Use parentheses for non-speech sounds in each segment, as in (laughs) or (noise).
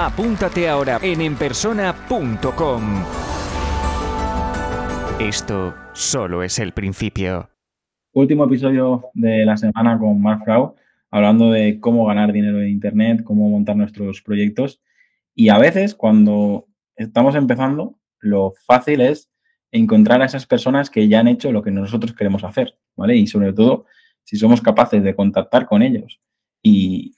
Apúntate ahora en enpersona.com. Esto solo es el principio. Último episodio de la semana con Mark Frau, hablando de cómo ganar dinero en Internet, cómo montar nuestros proyectos. Y a veces, cuando estamos empezando, lo fácil es encontrar a esas personas que ya han hecho lo que nosotros queremos hacer, ¿vale? Y sobre todo, si somos capaces de contactar con ellos y,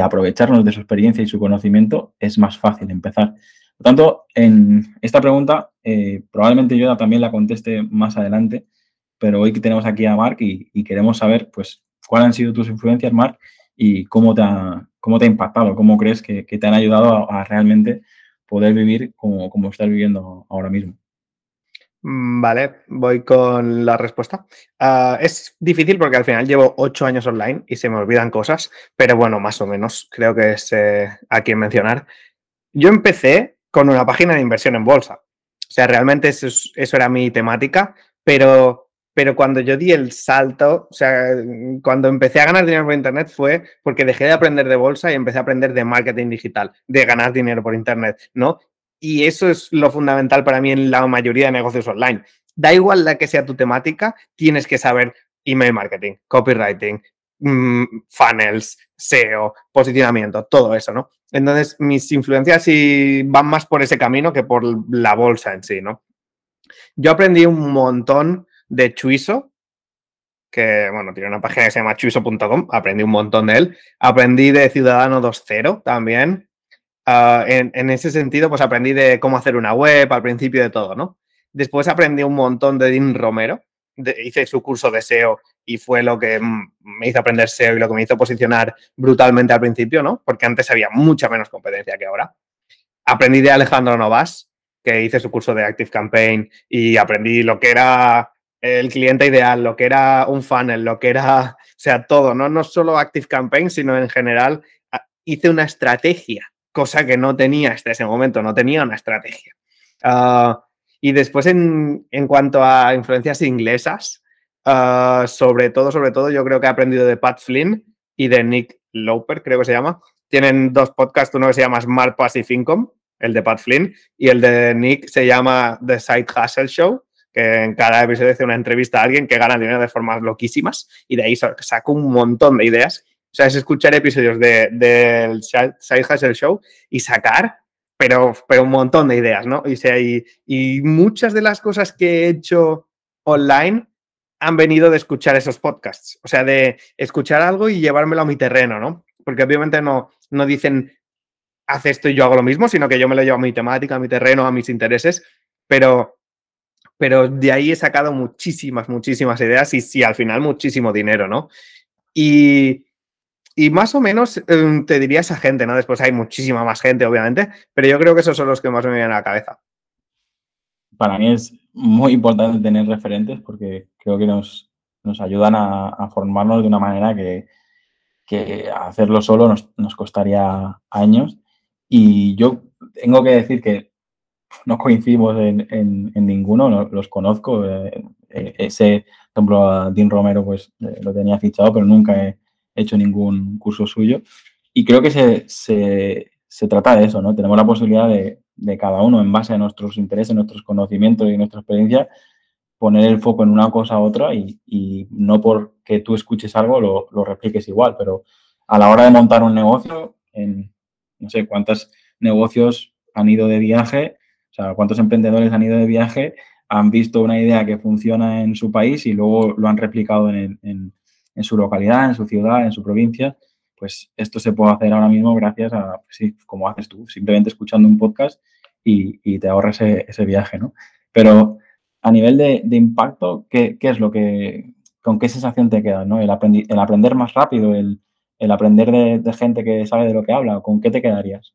aprovecharnos de su experiencia y su conocimiento, es más fácil empezar. Por tanto, en esta pregunta, eh, probablemente yo también la conteste más adelante, pero hoy que tenemos aquí a Marc y, queremos saber, pues, cuáles han sido tus influencias, Marc, y cómo te ha, cómo te ha impactado, cómo crees que, te han ayudado a, realmente poder vivir como, como estás viviendo ahora mismo. Mm, vale, voy con la respuesta. Ah, es difícil porque al final llevo ocho años online y se me olvidan cosas, pero bueno, más o menos creo que es eh, a quien mencionar. Yo empecé con una página de inversión en bolsa. O sea, realmente eso, eso era mi temática, pero, pero cuando yo di el salto, o sea, cuando empecé a ganar dinero por Internet fue porque dejé de aprender de bolsa y empecé a aprender de marketing digital, de ganar dinero por Internet, ¿no? Y eso es lo fundamental para mí en la mayoría de negocios online. Da igual la que sea tu temática, tienes que saber email marketing, copywriting, mm, funnels, SEO, posicionamiento, todo eso, ¿no? Entonces, mis influencias sí van más por ese camino que por la bolsa en sí, ¿no? Yo aprendí un montón de Chuiso, que, bueno, tiene una página que se llama chuiso.com, aprendí un montón de él. Aprendí de Ciudadano 2.0 también, Ah, en, ese sentido, pues aprendí de cómo hacer una web al principio de todo, ¿no? Después aprendí un montón de Dean Romero, hice su curso de SEO y fue lo que me hizo aprender SEO y lo que me hizo posicionar brutalmente al principio, ¿no? Porque antes había mucha menos competencia que ahora. Aprendí de Alejandro Novas, que hice su curso de Active Campaign y aprendí lo que era el cliente ideal, lo que era un funnel, lo que era, (laughs) o sea, todo, no, no solo Active Campaign, sino en general hice una estrategia cosa que no tenía hasta ese momento, no tenía una estrategia. Ah, y después, en, cuanto a influencias inglesas, ah, sobre todo, sobre todo, yo creo que he aprendido de Pat Flynn y de Nick Loper, creo que se llama. Tienen dos podcasts, uno que se llama Smart Passive Income, el de Pat Flynn, y el de Nick se llama The Side Hustle Show, que en cada episodio hace una entrevista a alguien que gana dinero de formas loquísimas y de ahí saco un montón de ideas o sea, es escuchar episodios del de, Side Hustle Show y sacar, pero, pero un montón de ideas, ¿no? Y, sea, y, muchas de las cosas que he hecho online han venido de escuchar esos podcasts. O sea, de escuchar algo y llevármelo a mi terreno, ¿no? Porque obviamente no, no dicen, haz esto y yo hago lo mismo, sino que yo me lo llevo a mi temática, a mi terreno, a mis intereses. Pero, pero de ahí he sacado muchísimas, muchísimas ideas y sí, al final muchísimo dinero, ¿no? Y, y más o menos em, te diría esa gente, ¿no? Después hay muchísima más gente, obviamente, pero yo creo que esos son los que más me vienen a la cabeza. Para mí es muy importante tener referentes porque creo que nos, nos ayudan a, formarnos de una manera que, que hacerlo solo nos, nos, costaría años. Y yo tengo que decir que no coincidimos en, en, ninguno, los conozco. Eh, eh, ese, por ejemplo, a Dean Romero, pues eh, lo tenía fichado, pero nunca he hecho ningún curso suyo. Y creo que se, se, trata de eso, ¿no? Tenemos la posibilidad de, de, cada uno, en base a nuestros intereses, nuestros conocimientos y nuestra experiencia, poner el foco en una cosa u otra y, y no porque tú escuches algo lo, lo, repliques igual, pero a la hora de montar un negocio, en no sé cuántos negocios han ido de viaje, o sea, cuántos emprendedores han ido de viaje, han visto una idea que funciona en su país y luego lo han replicado en, en, en su localidad, en su ciudad, en su provincia, pues esto se puede hacer ahora mismo gracias a, pues sí, como haces tú, simplemente escuchando un podcast y, te ahorras ese, viaje, ¿no? Pero a nivel de, impacto, ¿qué, es lo que, con qué sensación te queda, ¿no? El, el aprender más rápido, el, aprender de, gente que sabe de lo que habla, ¿con qué te quedarías?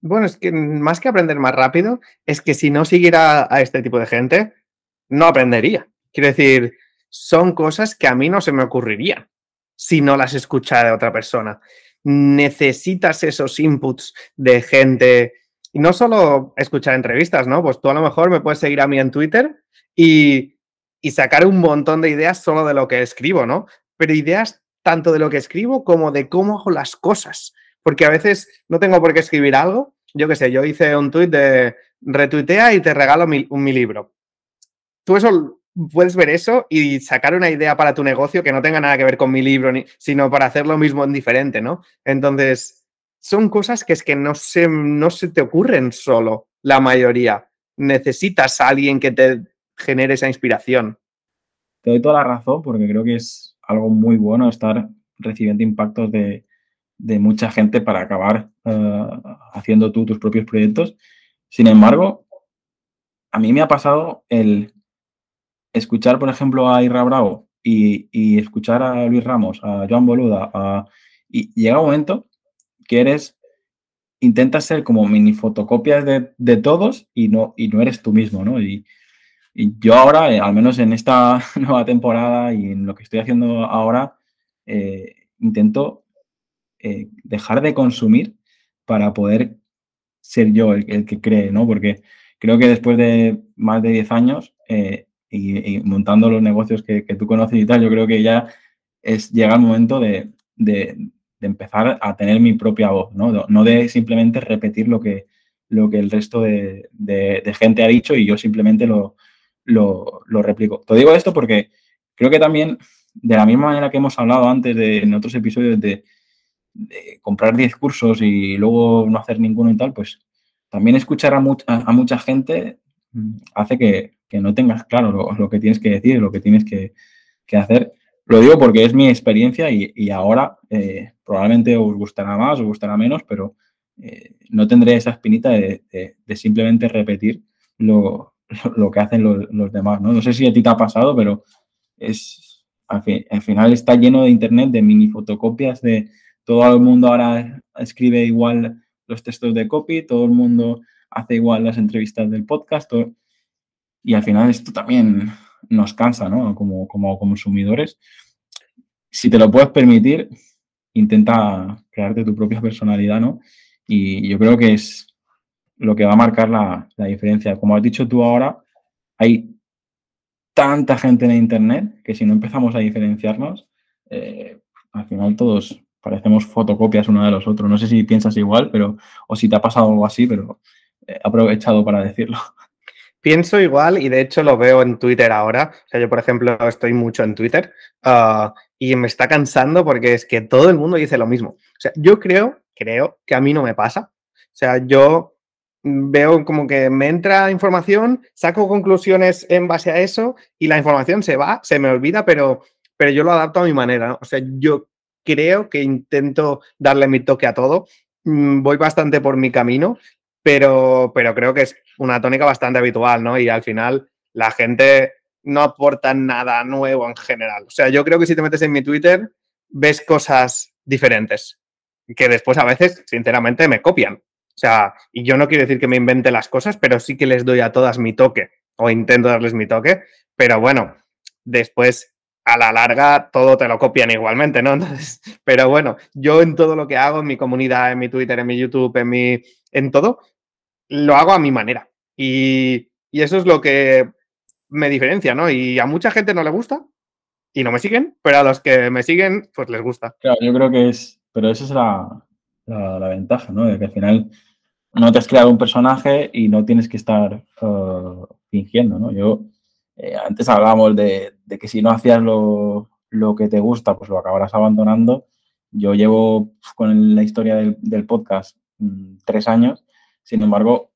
Bueno, es que más que aprender más rápido, es que si no siguiera a este tipo de gente, no aprendería. Quiero decir, son cosas que a mí no se me ocurrirían si no las escuchara de otra persona. Necesitas esos inputs de gente, y no solo escuchar entrevistas, ¿no? Pues tú a lo mejor me puedes seguir a mí en Twitter y, y sacar un montón de ideas solo de lo que escribo, ¿no? Pero ideas tanto de lo que escribo como de cómo hago las cosas. Porque a veces no tengo por qué escribir algo. Yo qué sé, yo hice un tweet de retuitea y te regalo mi, mi libro. Tú eso puedes ver eso y sacar una idea para tu negocio que no tenga nada que ver con mi libro, ni, sino para hacer lo mismo en diferente, ¿no? Entonces, son cosas que es que no se, no se te ocurren solo, la mayoría. Necesitas a alguien que te genere esa inspiración. Te doy toda la razón porque creo que es algo muy bueno estar recibiendo impactos de, de mucha gente para acabar uh, haciendo tú tus propios proyectos. Sin embargo, a mí me ha pasado el escuchar, por ejemplo, a Irra Bravo y, y escuchar a Luis Ramos, a Joan Boluda, y llega un momento que eres, intentas ser como mini fotocopias de, de todos y no, y no eres tú mismo, ¿no? Y, y yo ahora, eh, al menos en esta (laughs) nueva temporada y en lo que estoy haciendo ahora, eh, intento eh, dejar de consumir para poder ser yo el, que cree, ¿no? Porque creo que después de más de 10 años y, montando los negocios que, que, tú conoces y tal, yo creo que ya es llega el momento de, de, empezar a tener mi propia voz, ¿no? No de simplemente repetir lo que, lo que el resto de, de gente ha dicho y yo simplemente lo, lo, lo, replico. Te digo esto porque creo que también, de la misma manera que hemos hablado antes de, en otros episodios de, comprar 10 cursos y luego no hacer ninguno y tal, pues también escuchar a, mucha, a mucha gente hace que, que, no tengas claro lo, que tienes que decir, lo que tienes que, que hacer. Lo digo porque es mi experiencia y, y ahora eh, probablemente os gustará más, os gustará menos, pero eh, no tendré esa espinita de, de, simplemente repetir lo, lo, que hacen los, los, demás. ¿no? no sé si a ti te ha pasado, pero es al, al final está lleno de internet de mini fotocopias de, todo el mundo ahora escribe igual los textos de copy, todo el mundo hace igual las entrevistas del podcast y al final esto también nos cansa, ¿no? Como, como consumidores. Si te lo puedes permitir, intenta crearte tu propia personalidad, ¿no? Y yo creo que es lo que va a marcar la, la diferencia. Como has dicho tú ahora, hay tanta gente en Internet que si no empezamos a diferenciarnos, eh, al final todos parecemos fotocopias uno de los otros. No sé si piensas igual, pero o si te ha pasado algo así, pero he aprovechado para decirlo. Pienso igual y de hecho lo veo en Twitter ahora. O sea, yo, por ejemplo, estoy mucho en Twitter uh, y me está cansando porque es que todo el mundo dice lo mismo. O sea, yo creo, creo que a mí no me pasa. O sea, yo veo como que me entra información, saco conclusiones en base a eso y la información se va, se me olvida, pero, pero yo lo adapto a mi manera. ¿no? O sea, yo creo que intento darle mi toque a todo. Mm, voy bastante por mi camino, pero, pero creo que es una tónica bastante habitual, ¿no? Y al final la gente no aporta nada nuevo en general. O sea, yo creo que si te metes en mi Twitter, ves cosas diferentes, que después a veces, sinceramente, me copian. O sea, y yo no quiero decir que me invente las cosas, pero sí que les doy a todas mi toque, o intento darles mi toque, pero bueno, después a la larga todo te lo copian igualmente, ¿no? (laughs) Entonces, pero bueno, yo en todo lo que hago, en mi comunidad, en mi Twitter, en mi YouTube, en mi, en todo, lo hago a mi manera. Y, y eso es lo que me diferencia, ¿no? Y a mucha gente no le gusta y no me siguen, pero a los que me siguen, pues les gusta. Claro, yo creo que es, pero esa es la, la, ventaja, ¿no? De que al final no te has creado un personaje y no tienes que estar uh, fingiendo, ¿no? Yo eh, antes hablábamos de, de, que si no hacías lo, lo, que te gusta, pues lo acabarás abandonando. Yo llevo con la historia del, podcast mmm, tres años, sin embargo,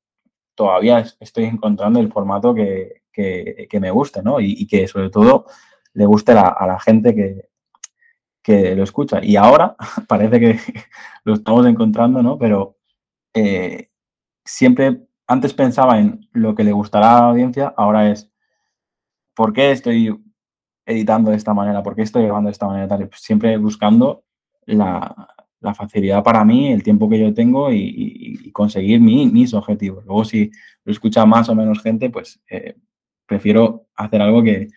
todavía estoy encontrando el formato que, que, me guste, ¿no? Y, que sobre todo le guste a la gente que, que lo escucha. Y ahora (laughs) parece que (laughs) lo estamos encontrando, ¿no? Pero eh, siempre, antes pensaba en lo que le gustará a la audiencia, ahora es ¿por qué estoy editando de esta manera? ¿Por qué estoy grabando de esta manera? Siempre buscando la, la facilidad para mí, el tiempo que yo tengo y, conseguir mis objetivos. Luego, si lo escucha más o menos gente, pues eh, prefiero hacer algo que,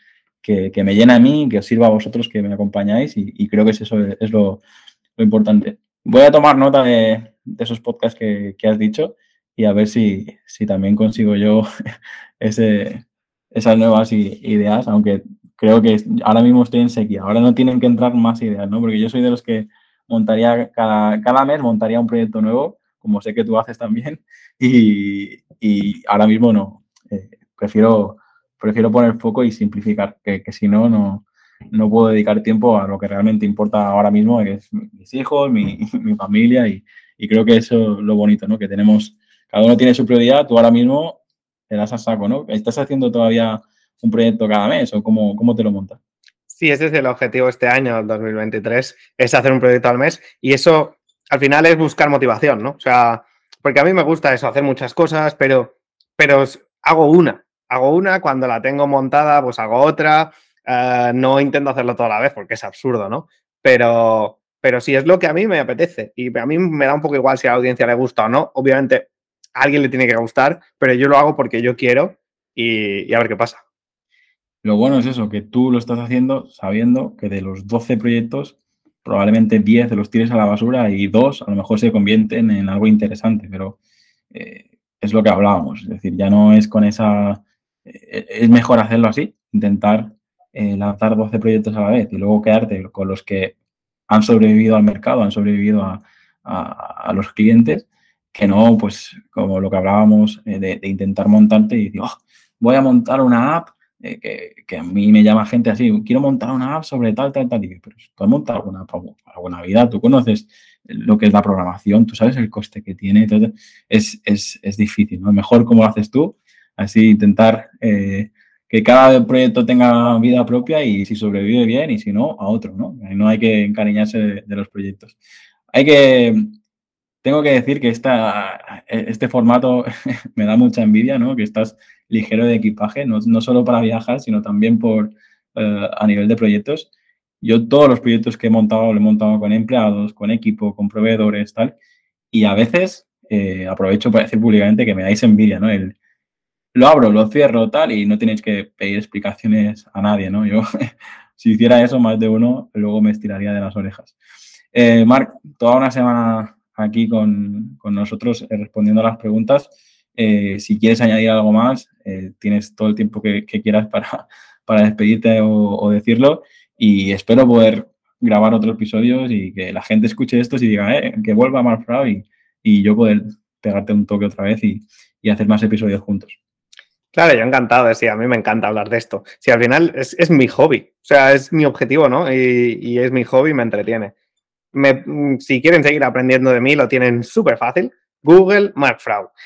me llena a mí, que os sirva a vosotros que me acompañáis y, creo que eso es lo, importante. Voy a tomar nota de, esos podcasts que, has dicho y a ver si, si también consigo yo (laughs) ese, esas nuevas ideas, aunque creo que ahora mismo estoy en sequía. Ahora no tienen que entrar más ideas, ¿no? Porque yo soy de los que montaría cada, cada mes, montaría un proyecto nuevo, como sé que tú haces también, (laughs) y, y ahora mismo no. Eh, prefiero, prefiero poner foco y simplificar, que, que si no, no, no puedo dedicar tiempo a lo que realmente importa ahora mismo, que es mis hijos, mi, (laughs) mi familia, y, y, creo que eso es lo bonito, ¿no? Que tenemos, cada uno tiene su prioridad, tú ahora mismo te das a saco, ¿no? ¿Estás haciendo todavía un proyecto cada mes o cómo, cómo te lo montas? Sí, ese es el objetivo este año, 2023, es hacer un proyecto al mes y eso al final es buscar motivación, ¿no? O sea, porque a mí me gusta eso, hacer muchas cosas, pero, pero hago una, hago una, cuando la tengo montada, pues hago otra, eh, no intento hacerlo toda la vez porque es absurdo, ¿no? Pero, pero sí es lo que a mí me apetece y a mí me da un poco igual si a la audiencia le gusta o no, obviamente a alguien le tiene que gustar, pero yo lo hago porque yo quiero y a ver qué pasa. Lo bueno es eso, que tú lo estás haciendo sabiendo que de los 12 proyectos, probablemente 10 los tires a la basura y dos a lo mejor se convierten en algo interesante, pero eh, es lo que hablábamos, es decir, ya no es con esa... Eh, es mejor hacerlo así, intentar eh, lanzar 12 proyectos a la vez y luego quedarte con los que han sobrevivido al mercado, han sobrevivido a, los clientes, que no, pues como lo que hablábamos de, intentar montarte y decir, oh, voy a montar una app eh, que, a mí me llama gente así, quiero montar una app sobre tal, tal, tal. Y pero tú has alguna app alguna vida, tú conoces lo que es la programación, tú sabes el coste que tiene, entonces es, es, es difícil, ¿no? Mejor como lo haces tú, así intentar eh, que cada proyecto tenga vida propia y si sobrevive bien y si no, a otro, ¿no? No hay que encariñarse de, los proyectos. Hay que, tengo que decir que esta, este formato (laughs) me da mucha envidia, ¿no? Que estás ligero de equipaje, no, no solo para viajar, sino también por, eh, a nivel de proyectos. Yo todos los proyectos que he montado, lo he montado con empleados, con equipo, con proveedores, tal. Y a veces eh, aprovecho para decir públicamente que me dais envidia, ¿no? El, lo abro, lo cierro, tal, y no tenéis que pedir explicaciones a nadie, ¿no? Yo, (laughs) si hiciera eso, más de uno, luego me estiraría de las orejas. Eh, Marc, toda una semana aquí con, con nosotros respondiendo a las preguntas. Eh, si quieres añadir algo más, eh, tienes todo el tiempo que, quieras para, (laughs) para despedirte o, decirlo. Y espero poder grabar otros episodios y que la gente escuche esto y diga, eh, que vuelva Mark y, y yo poder pegarte un toque otra vez y, hacer más episodios juntos. Claro, yo encantado, sí, a mí me encanta hablar de esto. Si al final es, mi hobby, o sea, es mi objetivo, ¿no? Y, y es mi hobby, me entretiene. Me, si quieren seguir aprendiendo de mí, lo tienen súper fácil Google Mark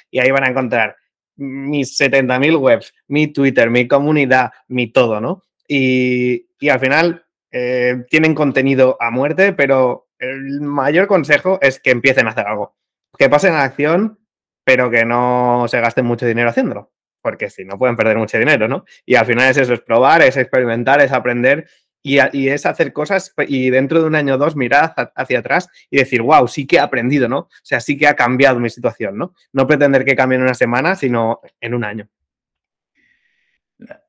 Y ahí van a encontrar mis 70.000 webs, mi Twitter, mi comunidad, mi todo, ¿no? Y, al final eh, tienen contenido a muerte, pero el mayor consejo es que empiecen a hacer algo. Que pasen a acción, pero que no se gasten mucho dinero haciéndolo. Porque si no pueden perder mucho dinero, ¿no? Y al final es eso, es probar, es experimentar, es aprender y, es hacer cosas y dentro de un año o dos mirar hacia atrás y decir, wow, sí que he aprendido, ¿no? O sea, sí que ha cambiado mi situación, ¿no? No pretender que cambie en una semana, sino en un año.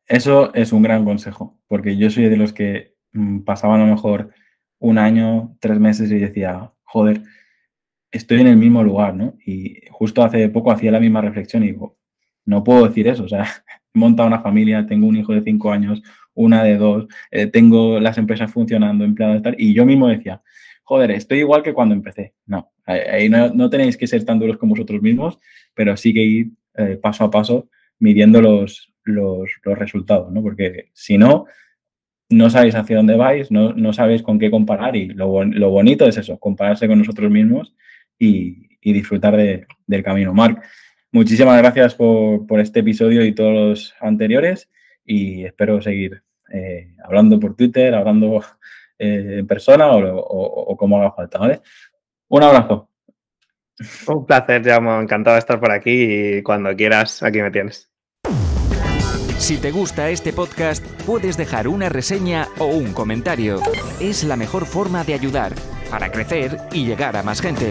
Eso es un gran consejo, porque yo soy de los que mm, pasaban a lo mejor un año, tres meses y decía, joder, estoy en el mismo lugar, ¿no? Y justo hace poco hacía la misma reflexión y digo, no puedo decir eso, o sea, (laughs) he montado una familia, tengo un hijo de cinco años, una de dos, eh, tengo las empresas funcionando, empleados tal, y yo mismo decía, joder, estoy igual que cuando empecé. No, ahí no, tenéis que ser tan duros como vosotros mismos, pero sí que ir eh, paso a paso midiendo los, los, resultados, ¿no? Porque si no, no sabéis hacia dónde vais, no, no sabéis con qué comparar y lo, lo, bonito es eso, compararse con nosotros mismos y, disfrutar del camino. Marc, muchísimas gracias por, por este episodio y todos los anteriores y espero seguir eh, hablando por Twitter, hablando (laughs) eh, en persona o, como haga falta, ¿vale? Un abrazo. Un placer, Jaume. Encantado de estar por aquí y cuando quieras, aquí me tienes. Si te gusta este podcast, puedes dejar una reseña o un comentario. Es la mejor forma de ayudar para crecer y llegar a más gente.